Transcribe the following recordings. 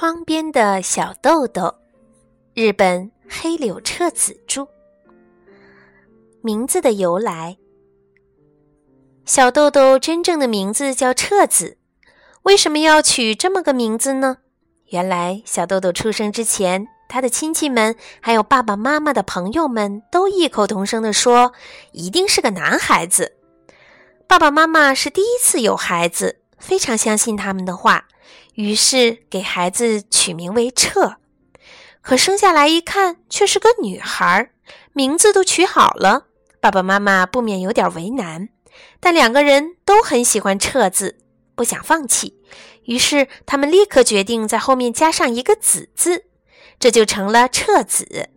窗边的小豆豆，日本黑柳彻子著。名字的由来：小豆豆真正的名字叫彻子，为什么要取这么个名字呢？原来，小豆豆出生之前，他的亲戚们还有爸爸妈妈的朋友们都异口同声地说，一定是个男孩子。爸爸妈妈是第一次有孩子，非常相信他们的话。于是给孩子取名为彻，可生下来一看却是个女孩，名字都取好了，爸爸妈妈不免有点为难。但两个人都很喜欢彻字，不想放弃，于是他们立刻决定在后面加上一个子字，这就成了彻子。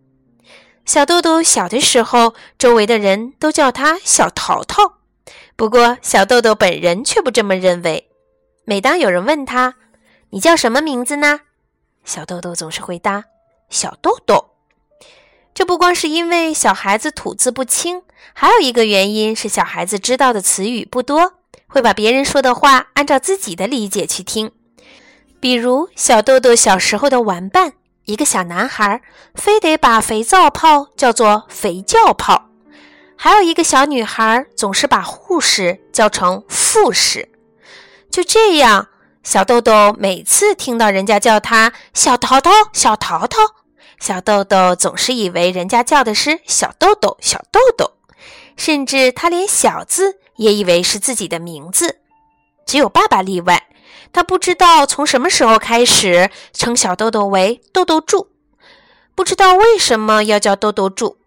小豆豆小的时候，周围的人都叫他小淘淘，不过小豆豆本人却不这么认为。每当有人问他，你叫什么名字呢？小豆豆总是回答：“小豆豆。”这不光是因为小孩子吐字不清，还有一个原因是小孩子知道的词语不多，会把别人说的话按照自己的理解去听。比如小豆豆小时候的玩伴，一个小男孩非得把肥皂泡叫做肥皂泡，还有一个小女孩总是把护士叫成护士。就这样。小豆豆每次听到人家叫他“小淘淘”，小淘淘，小豆豆总是以为人家叫的是“小豆豆”，小豆豆，甚至他连“小”字也以为是自己的名字。只有爸爸例外，他不知道从什么时候开始称小豆豆为“豆豆柱”，不知道为什么要叫“豆豆柱”，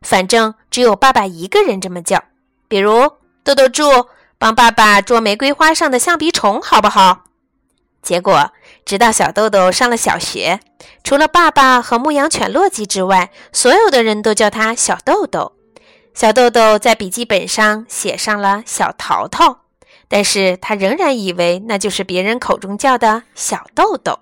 反正只有爸爸一个人这么叫。比如“豆豆柱，帮爸爸捉玫瑰花上的橡皮虫，好不好？”结果，直到小豆豆上了小学，除了爸爸和牧羊犬洛基之外，所有的人都叫他小豆豆。小豆豆在笔记本上写上了小淘淘，但是他仍然以为那就是别人口中叫的小豆豆。